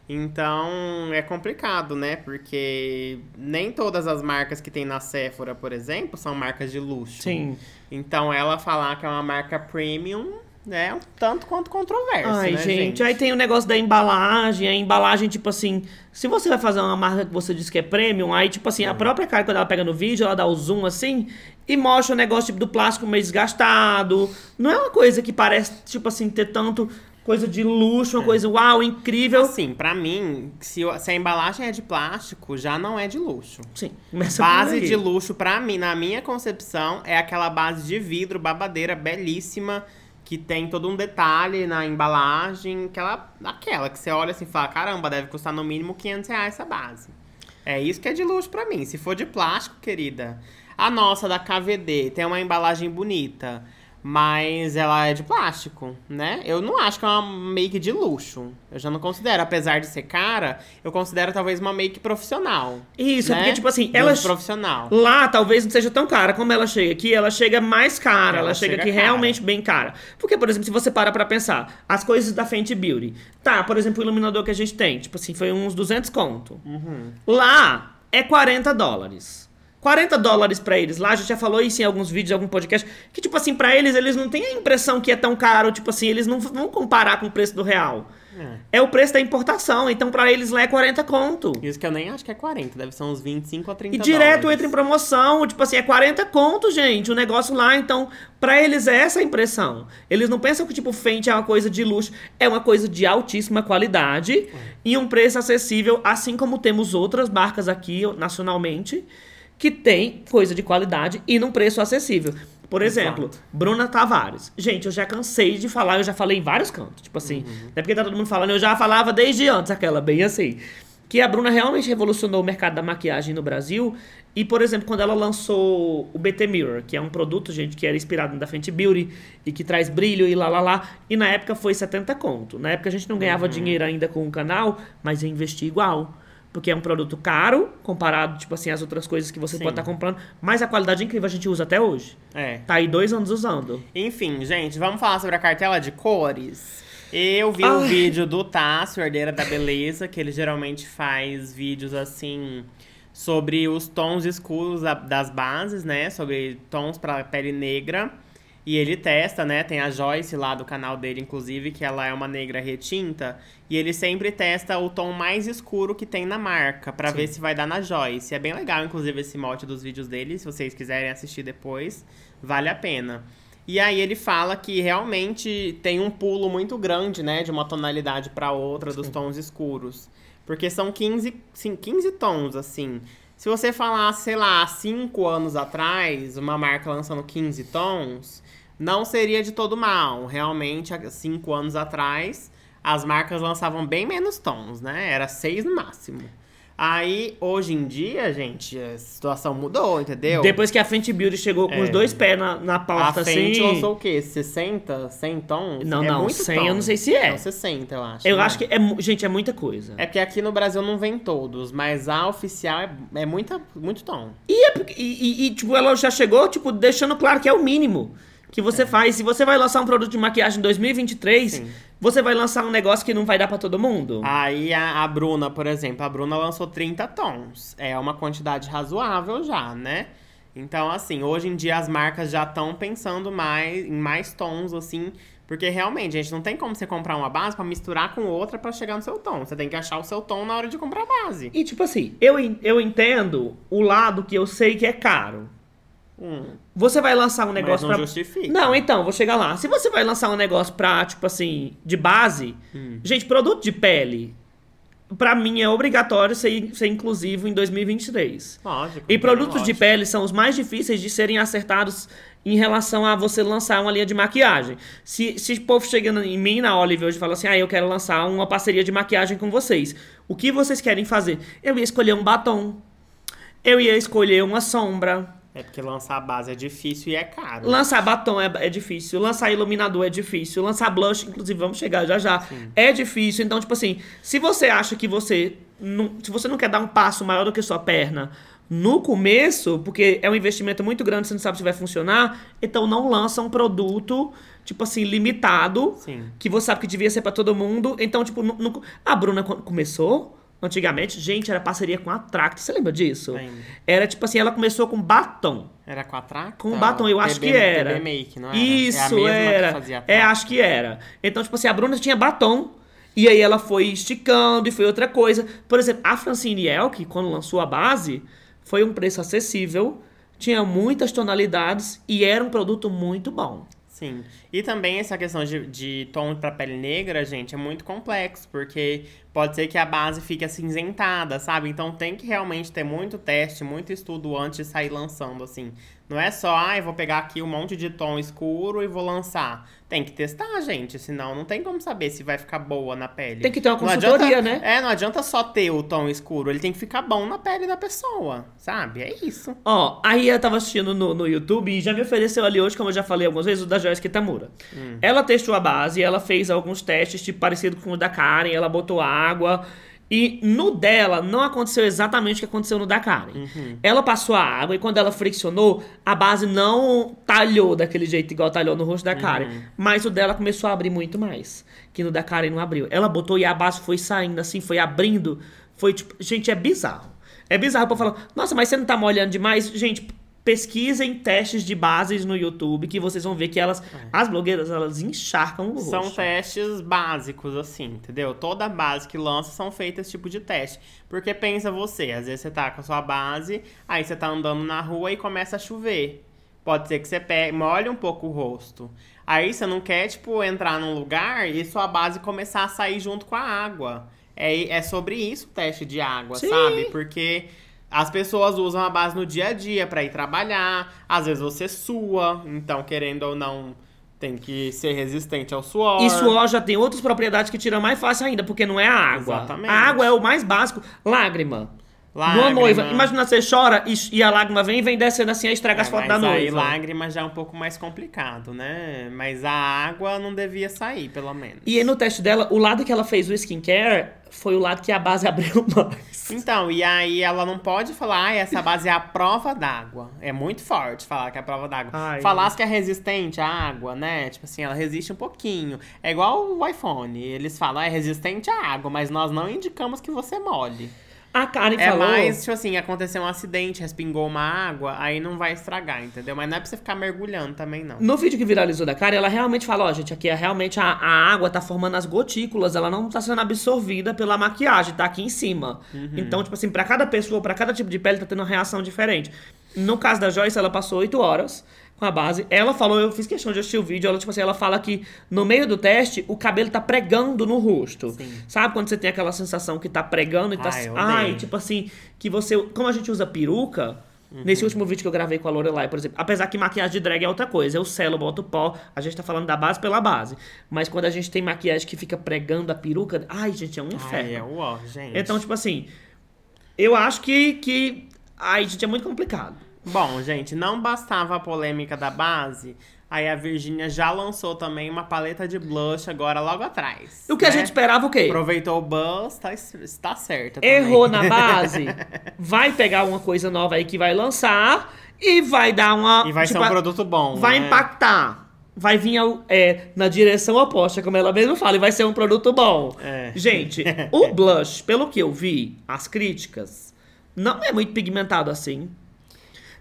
Então é complicado, né? Porque nem todas as marcas que tem na Sephora, por exemplo, são marcas de luxo. Sim. Então ela falar que é uma marca premium é um tanto quanto controverso, Ai, né, gente, aí tem o negócio da embalagem, a embalagem, tipo assim, se você vai fazer uma marca que você diz que é premium, aí, tipo assim, a própria cara, quando ela pega no vídeo, ela dá o zoom assim e mostra o negócio tipo, do plástico meio desgastado. Não é uma coisa que parece, tipo assim, ter tanto coisa de luxo, uma coisa, uau, incrível. Assim, pra mim, se, se a embalagem é de plástico, já não é de luxo. Sim, começa Base de luxo, pra mim, na minha concepção, é aquela base de vidro, babadeira, belíssima, que tem todo um detalhe na embalagem, aquela, aquela que você olha assim e fala, caramba, deve custar no mínimo 500 reais essa base. É isso que é de luxo pra mim. Se for de plástico, querida, a nossa da KVD tem uma embalagem bonita, mas ela é de plástico, né? Eu não acho que é uma make de luxo. Eu já não considero, apesar de ser cara, eu considero talvez uma make profissional. Isso, né? porque, tipo assim, ela. profissional. Lá talvez não seja tão cara como ela chega aqui, ela chega mais cara, ela, Ela chega, chega aqui cara. realmente bem cara. Porque, por exemplo, se você para pra pensar, as coisas da Fenty Beauty. Tá, por exemplo, o iluminador que a gente tem, tipo assim, foi uns 200 conto. Uhum. Lá é 40 dólares. 40 dólares pra eles lá, a gente já falou isso em alguns vídeos, em algum podcast, que tipo assim, pra eles, eles não têm a impressão que é tão caro, tipo assim, eles não vão comparar com o preço do real. É o preço da importação, então pra eles lá é 40 conto. Isso que eu nem acho que é 40, deve ser uns 25 a 30 E direto dólares. entra em promoção, tipo assim, é 40 conto, gente, o negócio lá, então, pra eles é essa a impressão. Eles não pensam que, tipo, Fenty é uma coisa de luxo, é uma coisa de altíssima qualidade e um preço acessível, assim como temos outras marcas aqui, nacionalmente, que tem coisa de qualidade e num preço acessível. Por exemplo, Bruna Tavares. Gente, eu já cansei de falar, eu já falei em vários cantos. Tipo assim, não é porque tá todo mundo falando, eu já falava desde antes aquela, bem assim. Que a Bruna realmente revolucionou o mercado da maquiagem no Brasil. E, por exemplo, quando ela lançou o BT Mirror, que é um produto, gente, que era inspirado da Fenty Beauty e que traz brilho e lá lá lá. E na época foi 70 conto. Na época a gente não ganhava dinheiro ainda com o canal, mas eu investi igual. Porque é um produto caro, comparado, tipo assim, às outras coisas que você Sim. pode estar comprando. Mas a qualidade é incrível, a gente usa até hoje. É. Tá aí dois anos usando. Enfim, gente, vamos falar sobre a cartela de cores. Eu vi Ai. o vídeo do Tássio, Herdeira da Beleza, que ele geralmente faz vídeos assim sobre os tons escuros da- das bases, né? Sobre tons pra pele negra. E ele testa, né? Tem a Joyce lá do canal dele, inclusive, que ela é uma negra retinta. E ele sempre testa o tom mais escuro que tem na marca, pra ver se vai dar na Joyce. É bem legal, inclusive, esse mote dos vídeos dele. Se vocês quiserem assistir depois, vale a pena. E aí ele fala que realmente tem um pulo muito grande, né? De uma tonalidade pra outra dos tons escuros. Porque são 15, sim, 15 tons, assim. Se você falasse, sei lá, há 5 anos atrás, uma marca lançando 15 tons, não seria de todo mal. Realmente, há 5 anos atrás, as marcas lançavam bem menos tons, né? Era 6 no máximo. Aí, hoje em dia, gente, a situação mudou, entendeu? Depois que a Fenty Beauty chegou com É. os dois pés na, na a porta, Fenty assim... lançou o quê? 60? 100 tons? Não, é não, muito 100 tom. eu não sei se é. Não, 60, eu acho. Eu né? acho que, é, gente, é muita coisa. É porque aqui no Brasil não vem todos, mas a oficial é, é muita, muito tom. E, é e- e, tipo, ela já chegou, tipo, deixando claro que é o mínimo que você faz. Se você vai lançar um produto de maquiagem em 2023, Sim. você vai lançar um negócio que não vai dar pra todo mundo? Aí a, a Bruna, por exemplo, a Bruna lançou 30 tons. É uma quantidade razoável já, né? Então, assim, hoje em dia as marcas já estão pensando mais em mais tons, assim, porque realmente, gente, não tem como você comprar uma base pra misturar com outra pra chegar no seu tom. Você tem que achar o seu tom na hora de comprar a base. E, tipo assim, eu, eu entendo o lado que eu sei que é caro. Hum, Você vai lançar um mas negócio não pra... justifica. Não, então, vou chegar lá. Se você vai lançar um negócio pra, tipo assim, de base, Hum. gente, produto de pele, pra mim é obrigatório ser, ser inclusivo em 2023. Lógico. E produtos de lógico. pele são os mais difíceis de serem acertados em relação a você lançar uma linha de maquiagem. Se, se o povo chega em mim, na Olive, hoje e fala assim, ah, eu quero lançar uma parceria de maquiagem com vocês. O que vocês querem fazer? Eu ia escolher um batom. Eu ia escolher uma sombra. É porque lançar a base é difícil e é caro. Lançar batom é, é difícil, lançar iluminador é difícil, lançar blush, inclusive, vamos chegar já já, é difícil. Então, tipo assim, se você acha que você não, se você não quer dar um passo maior do que sua perna no começo, porque é um investimento muito grande, você não sabe se vai funcionar, então não lança um produto, tipo assim, limitado, Sim. que você sabe que devia ser pra todo mundo. Então, tipo, não- não- a Bruna quando começou, antigamente, gente, era parceria com a Tract, você lembra disso? Lembro. Era tipo assim, ela começou com batom. Era com a Tracta? Com batom, eu acho TB que era. TB Make, não era? Isso, é a mesma era. É, acho que era. Então, tipo assim, a Bruna tinha batom. E aí ela foi esticando e foi outra coisa. Por exemplo, a Francine Elk, quando lançou a base, foi um preço acessível, tinha muitas tonalidades e era um produto muito bom. Sim. E também essa questão de, de tom pra pele negra, gente, é muito complexo, porque pode ser que a base fique acinzentada, sabe? Então tem que realmente ter muito teste, muito estudo antes de sair lançando, assim. Não é só, ah, eu vou pegar aqui um monte de tom escuro e vou lançar. Tem que testar, gente, senão não tem como saber se vai ficar boa na pele. Tem que ter uma consultoria, adianta- né? É, não adianta só ter o tom escuro, ele tem que ficar bom na pele da pessoa, sabe? É isso. Ó, aí eu tava assistindo no, no YouTube e já me ofereceu ali hoje, como eu já falei algumas vezes, o da Joyce Kitamura. Ela testou a base, ela fez alguns testes, tipo, parecido com o da Karen, ela botou água. E no dela não aconteceu exatamente o que aconteceu no da Karen. Ela passou a água e quando ela friccionou, a base não talhou daquele jeito igual talhou no rosto da Karen. Mas o dela começou a abrir muito mais. Que no da Karen não abriu. Ela botou e a base foi saindo assim, foi abrindo. Foi tipo. Gente, é bizarro. É bizarro pra falar, nossa, mas você não tá molhando demais? Gente, pesquisem testes de bases no YouTube que vocês vão ver que elas, as blogueiras, elas encharcam o São rosto. testes básicos, assim, entendeu? Toda base que lança são feitas esse tipo de teste. Porque pensa você, às vezes você tá com a sua base, aí você tá andando na rua e começa a chover. Pode ser que você pegue, molhe um pouco o rosto. Aí você não quer, tipo, entrar num lugar e sua base começar a sair junto com a água. É, é sobre isso o teste de água, Sim. sabe? Porque as pessoas usam a base no dia a dia pra ir trabalhar. Às vezes você sua, então querendo ou não, tem que ser resistente ao suor. E suor já tem outras propriedades que tiram mais fácil ainda, porque não é a água. Exatamente. A água é o mais básico. Lágrima. Lágrima. Numa noiva. Imagina você chora e, e a lágrima vem e vem descendo assim e estraga as É, fotos mas da aí noiva. lágrima já é um pouco mais complicado, né? Mas a água não devia sair, pelo menos. E aí no teste dela, o lado que ela fez o skincare foi o lado que a base <laughs> abriu mais. Então, e aí ela não pode falar, ah, essa base é a prova d'água. É muito forte falar que é a prova d'água. Falasse que é resistente à água, né? Tipo assim, ela resiste um pouquinho. É igual o iPhone. Eles falam, é resistente à água, mas nós não indicamos que você molhe. A Karen É falou... mais, tipo assim, aconteceu um acidente, respingou uma água, aí não vai estragar, entendeu? Mas não é pra você ficar mergulhando também, não. No vídeo que viralizou da Karen, ela realmente fala, ó, gente, aqui é realmente a, a água tá formando as gotículas, ela não tá sendo absorvida pela maquiagem, tá aqui em cima. Então, tipo assim, pra cada pessoa, pra cada tipo de pele, tá tendo uma reação diferente. No caso da Joyce, ela passou 8 horas com a base. Ela falou, eu fiz questão de assistir o vídeo, ela, tipo assim, ela fala que no meio do teste, o cabelo tá pregando no rosto. Sim. Sabe quando você tem aquela sensação que tá pregando e tá. Ai, Ai, tipo assim, que você. Como a gente usa peruca. Nesse último vídeo que eu gravei com a Lorelai, por exemplo, apesar que maquiagem de drag é outra coisa, eu selo, boto pó, a gente tá falando da base pela base. Mas quando a gente tem maquiagem que fica pregando a peruca, ai, gente, é um inferno. Ai, é uó, gente. Então, tipo assim, eu acho que, que. Ai, gente, é muito complicado. Bom, gente, não bastava a polêmica da base, aí a Virgínia já lançou também uma paleta de blush agora logo atrás. O que a né? gente esperava o quê? Aproveitou o buzz, tá, está certa. Errou na <laughs> base, vai pegar uma coisa nova aí que vai lançar e vai dar uma. E vai tipo, ser um a- produto bom, Vai né? impactar. Vai vir ao- é, na direção oposta, como ela mesma fala, e vai ser um produto bom. É. Gente, <laughs> o blush, pelo que eu vi, as críticas, não é muito pigmentado assim.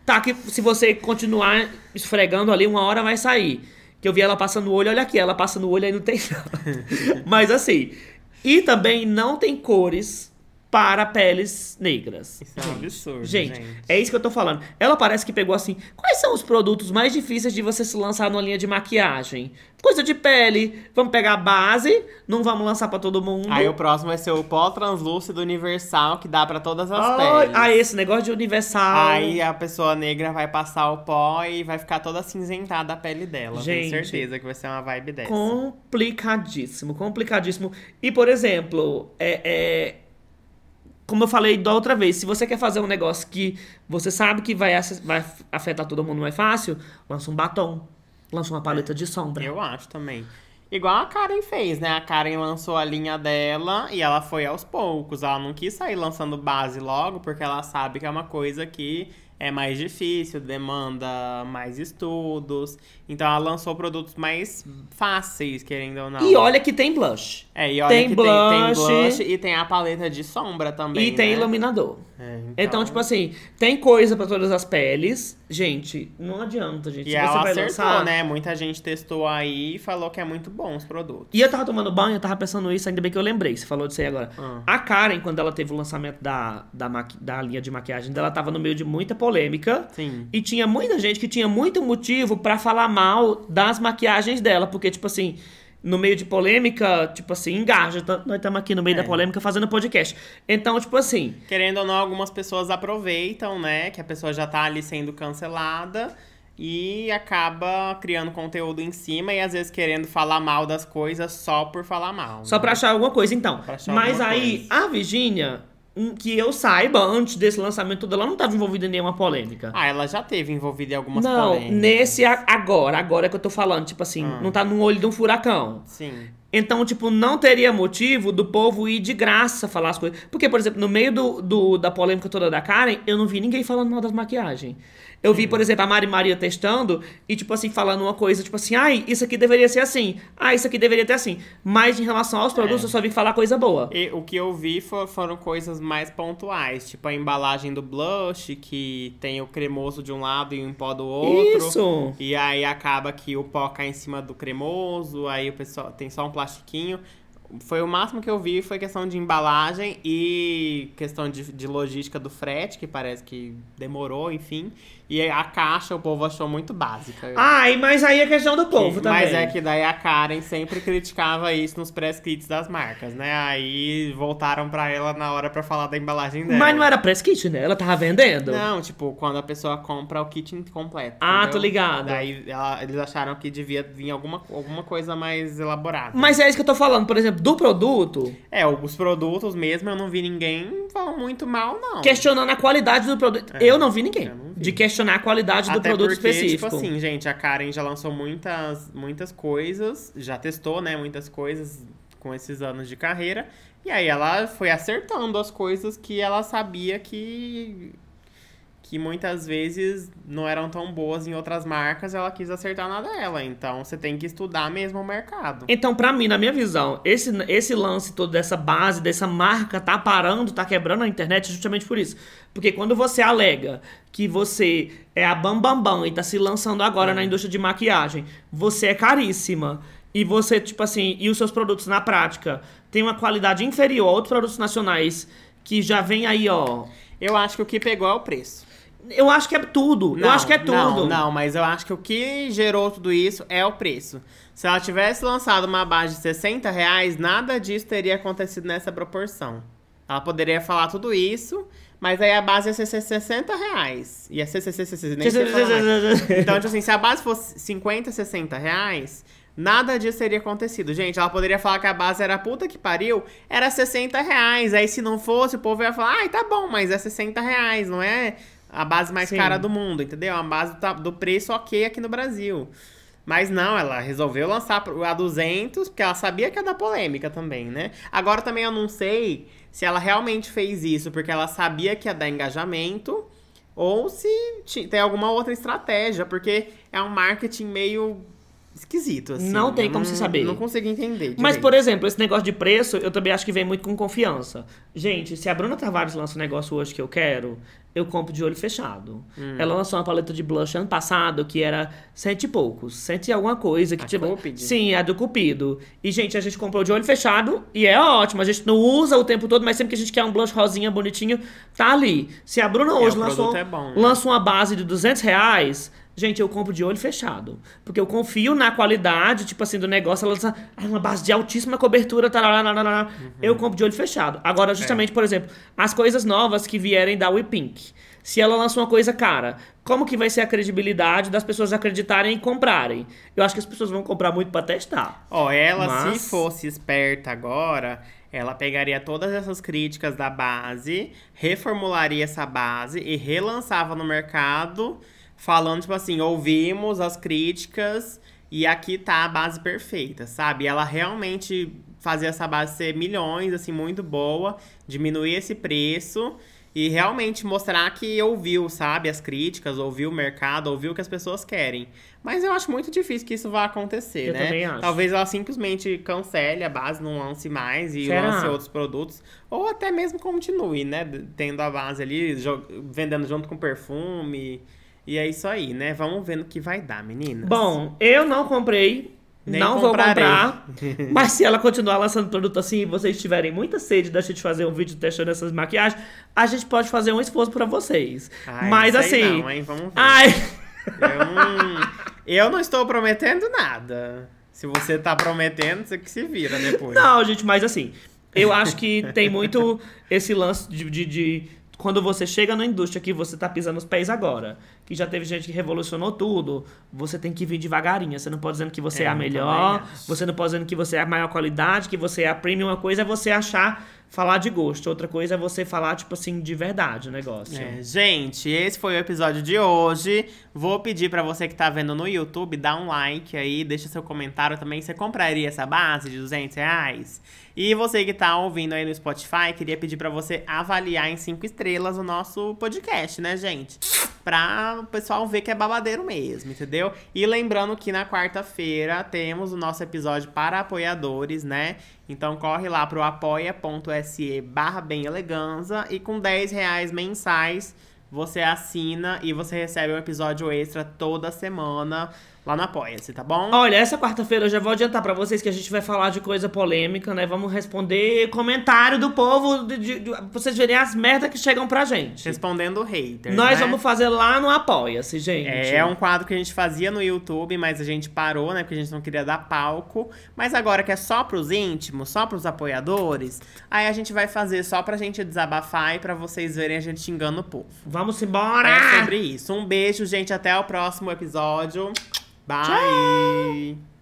Tá, que se você continuar esfregando ali, uma hora vai sair. Que eu vi ela passando o olho, olha aqui, ela passa no olho aí não tem nada. <laughs> Mas assim, e também não tem cores para peles negras. Isso é um absurdo, Gente, gente. é isso que eu tô falando. Ela parece que pegou assim. Quais são os produtos mais difíceis de você se lançar numa linha de maquiagem? Coisa de pele. Vamos pegar a base, não vamos lançar pra todo mundo. Aí o próximo vai ser o pó translúcido universal, que dá pra todas as Ah, peles. ah, esse negócio de universal. Aí a pessoa negra vai passar o pó e vai ficar toda cinzentada a pele dela. Gente. Tenho certeza que vai ser uma vibe dessa. Complicadíssimo, complicadíssimo. E, por exemplo, é, é, como eu falei da outra vez, se você quer fazer um negócio que você sabe que vai, vai afetar todo mundo mais fácil, lança um batom, lança uma paleta de sombra. Eu acho também. Igual a Karen fez, né? A Karen lançou a linha dela e ela foi aos poucos. Ela não quis sair lançando base logo, porque ela sabe que é uma coisa que é mais difícil, demanda mais estudos. Então ela lançou produtos mais fáceis, querendo ou não. E olha que tem blush. É, e olha tem que blush. tem, tem blush e tem a paleta de sombra também. e tem né? iluminador. É, Então, tipo assim, tem coisa pra todas as peles. Gente, não adianta, gente. E Se ela acertou, lançar... né? Muita gente testou aí e falou que é muito bom os produtos. E eu tava tomando banho, eu tava pensando isso, ainda bem que eu lembrei, você falou disso aí agora. Ah. A Karen, quando ela teve o lançamento da, da, maqui- da linha de maquiagem dela, tava no meio de muita polêmica. Sim. E tinha muita gente que tinha muito motivo pra falar mal das maquiagens dela, porque, tipo assim, no meio de polêmica, tipo assim, engaja. Tá- Nós estamos aqui no meio É. da polêmica fazendo podcast. Então, tipo assim, Querendo ou não, algumas pessoas aproveitam, né? Que a pessoa já tá ali sendo cancelada e acaba criando conteúdo em cima e às vezes querendo falar mal das coisas só por falar mal. só né? pra achar alguma coisa, então. Mas aí, coisa. a Virgínia, hum, que eu saiba, antes desse lançamento dela, não estava envolvida em nenhuma polêmica. Ah, ela já teve envolvida em algumas não, polêmicas. nesse a- agora, agora que eu tô falando, tipo assim, Ah. não tá no olho de um furacão. Sim. Então, tipo, não teria motivo do povo ir de graça falar as coisas. Porque, por exemplo, no meio do, do- da polêmica toda da Karen, eu não vi ninguém falando mal das maquiagens. Eu vi, por exemplo, a Mari Maria testando e, tipo assim, falando uma coisa, tipo assim, ai, isso aqui deveria ser assim. Ah, isso aqui deveria ter assim. Mas em relação aos produtos, É. eu só vi falar coisa boa. E o que eu vi fo- foram coisas mais pontuais, tipo a embalagem do blush, que tem o cremoso de um lado e o pó do outro. Isso! E aí acaba que o pó cai em cima do cremoso, aí o pessoal tem só um plastiquinho. Foi o máximo que eu vi, foi questão de embalagem e questão de, de logística do frete, que parece que demorou, enfim. E a caixa o povo achou muito básica. Ai, mas aí é questão do povo também. Mas é que daí a Karen sempre criticava isso nos pré-kits das marcas, né? Aí voltaram pra ela na hora pra falar da embalagem dela. Mas não era press kit, né? Ela tava vendendo. Não, tipo, quando a pessoa compra o kit completo. Ah, entendeu? tô ligado. Daí ela- eles acharam que devia vir alguma, alguma coisa mais elaborada. Mas é isso que eu tô falando, por exemplo, do produto, É, os produtos mesmo, eu não vi ninguém falando muito mal, não. questionando a qualidade do produto. eu não vi ninguém. É, eu não vi. De questionar a qualidade do Até produto porque, específico. tipo assim, gente, a Karen já lançou muitas, muitas coisas, já testou, né, muitas coisas com esses anos de carreira. E aí ela foi acertando as coisas que ela sabia que que muitas vezes não eram tão boas em outras marcas, ela quis acertar na dela. Então você tem que estudar mesmo o mercado. Então, pra mim, na minha visão, esse, esse lance todo dessa base, dessa marca tá parando, tá quebrando a internet justamente por isso. Porque quando você alega que você é a Bambambam Bam, Bam e tá se lançando agora na indústria de maquiagem, você é caríssima. E você, tipo assim, e os seus produtos na prática têm uma qualidade inferior a outros produtos nacionais que já vem aí, ó. Eu acho que o que pegou é o preço. Eu acho que é tudo. eu Não, acho que é tudo. Não, não, mas eu acho que o que gerou tudo isso é o preço. Se ela tivesse lançado uma base de 60 reais, nada disso teria acontecido nessa proporção. Ela poderia falar tudo isso, mas aí a base ia ser 60 reais. Ia ser 60, nem. <laughs> Então, tipo assim, se a base fosse 50, 60 reais, nada disso teria acontecido. Gente, ela poderia falar que a base era puta que pariu, era 60 reais. Aí se não fosse, o povo ia falar, ai, tá bom, mas é 60 reais, não é a base mais Sim. cara do mundo, entendeu? A base tá- do preço ok aqui no Brasil. Mas não, ela resolveu lançar a 200, porque ela sabia que ia dar polêmica também, né? Agora também eu não sei se ela realmente fez isso porque ela sabia que ia dar engajamento ou se tem alguma outra estratégia, porque é um marketing meio esquisito, assim. Não tem como você saber. Não consigo entender. Mas, direito. por exemplo, esse negócio de preço, eu também acho que vem muito com confiança. Gente, se a Bruna Tavares lança um negócio hoje que eu quero, eu compro de olho fechado. Hum. Ela lançou uma paleta de blush ano passado que era cento e poucos, cento e alguma coisa. Que A tipo, Cupid? Sim, a do Cupido. E, gente, a gente comprou de olho fechado e é ótimo. A gente não usa o tempo todo, mas sempre que a gente quer um blush rosinha bonitinho, tá ali. Se a Bruna hoje o lançou, é bom, né? lança uma base de 200 reais, gente, eu compro de olho fechado. Porque eu confio na qualidade, tipo assim, do negócio. Ela lança ah, uma base de altíssima cobertura, Uhum. eu compro de olho fechado. É. Agora, justamente, por exemplo, as coisas novas que vierem da WePink. Se ela lança uma coisa cara, como que vai ser a credibilidade das pessoas acreditarem e comprarem? Eu acho que as pessoas vão comprar muito pra testar. Ó, ela, Mas- se fosse esperta agora, ela pegaria todas essas críticas da base, reformularia essa base e relançava no mercado, falando, tipo assim, ouvimos as críticas e aqui tá a base perfeita, sabe? Ela realmente fazia essa base ser milhões, assim, muito boa, diminuir esse preço. E realmente mostrar que ouviu, sabe, as críticas, ouviu o mercado, ouviu o que as pessoas querem. Mas eu acho muito difícil que isso vá acontecer, Eu né? também acho. Talvez ela simplesmente cancele a base, não lance mais e Será? lance outros produtos. Ou até mesmo continue, né? Tendo a base ali, vendendo junto com perfume. E é isso aí, né? Vamos ver no que vai dar, meninas. Bom, eu não comprei. Nem não comprarei. vou comprar. <laughs> mas se ela continuar lançando produto assim e vocês tiverem muita sede da gente fazer um vídeo testando essas maquiagens, a gente pode fazer um esforço pra vocês. Ai, mas assim. Não, hein? Vamos ver. Ai, Eu, não, eu não estou prometendo nada. Se você tá prometendo, você que se vira depois. Não, gente, mas assim, eu acho que tem muito esse lance de, de, de quando você chega na indústria que você tá pisando os pés agora, que já teve gente que revolucionou tudo, você tem que vir devagarinho. Você não pode dizendo que você é, É, a melhor, você não pode dizendo que você é a maior qualidade, que você é a premium. Uma coisa é você achar, falar de gosto. Outra coisa é você falar, tipo assim, de verdade o negócio. É, gente, esse foi o episódio de hoje. Vou pedir pra você que tá vendo no YouTube, dar um like aí, deixa seu comentário também. Você compraria essa base de 200 reais? E você que tá ouvindo aí no Spotify, queria pedir pra você avaliar em 5 estrelas o nosso podcast, né, gente? Pra o pessoal ver que é babadeiro mesmo, entendeu? E lembrando que na quarta-feira temos o nosso episódio para apoiadores, né? Então corre lá pro apoia.se barra bem eleganza e com 10 reais mensais você assina e você recebe um episódio extra toda semana lá no Apoia-se, tá bom? Olha, essa quarta-feira eu já vou adiantar pra vocês que a gente vai falar de coisa polêmica, né? Vamos responder comentário do povo, de, de- de- pra vocês verem as merdas que chegam pra gente. Respondendo haters, Nós né? vamos fazer lá no Apoia-se, gente. É, é um quadro que a gente fazia no YouTube, mas a gente parou, né? Porque a gente não queria dar palco. Mas agora que é só pros íntimos, só pros apoiadores, aí a gente vai fazer só pra gente desabafar e pra vocês verem a gente xingando o povo. Vamos embora! É sobre isso. Um beijo, gente. Até o próximo episódio. Bye. Ciao.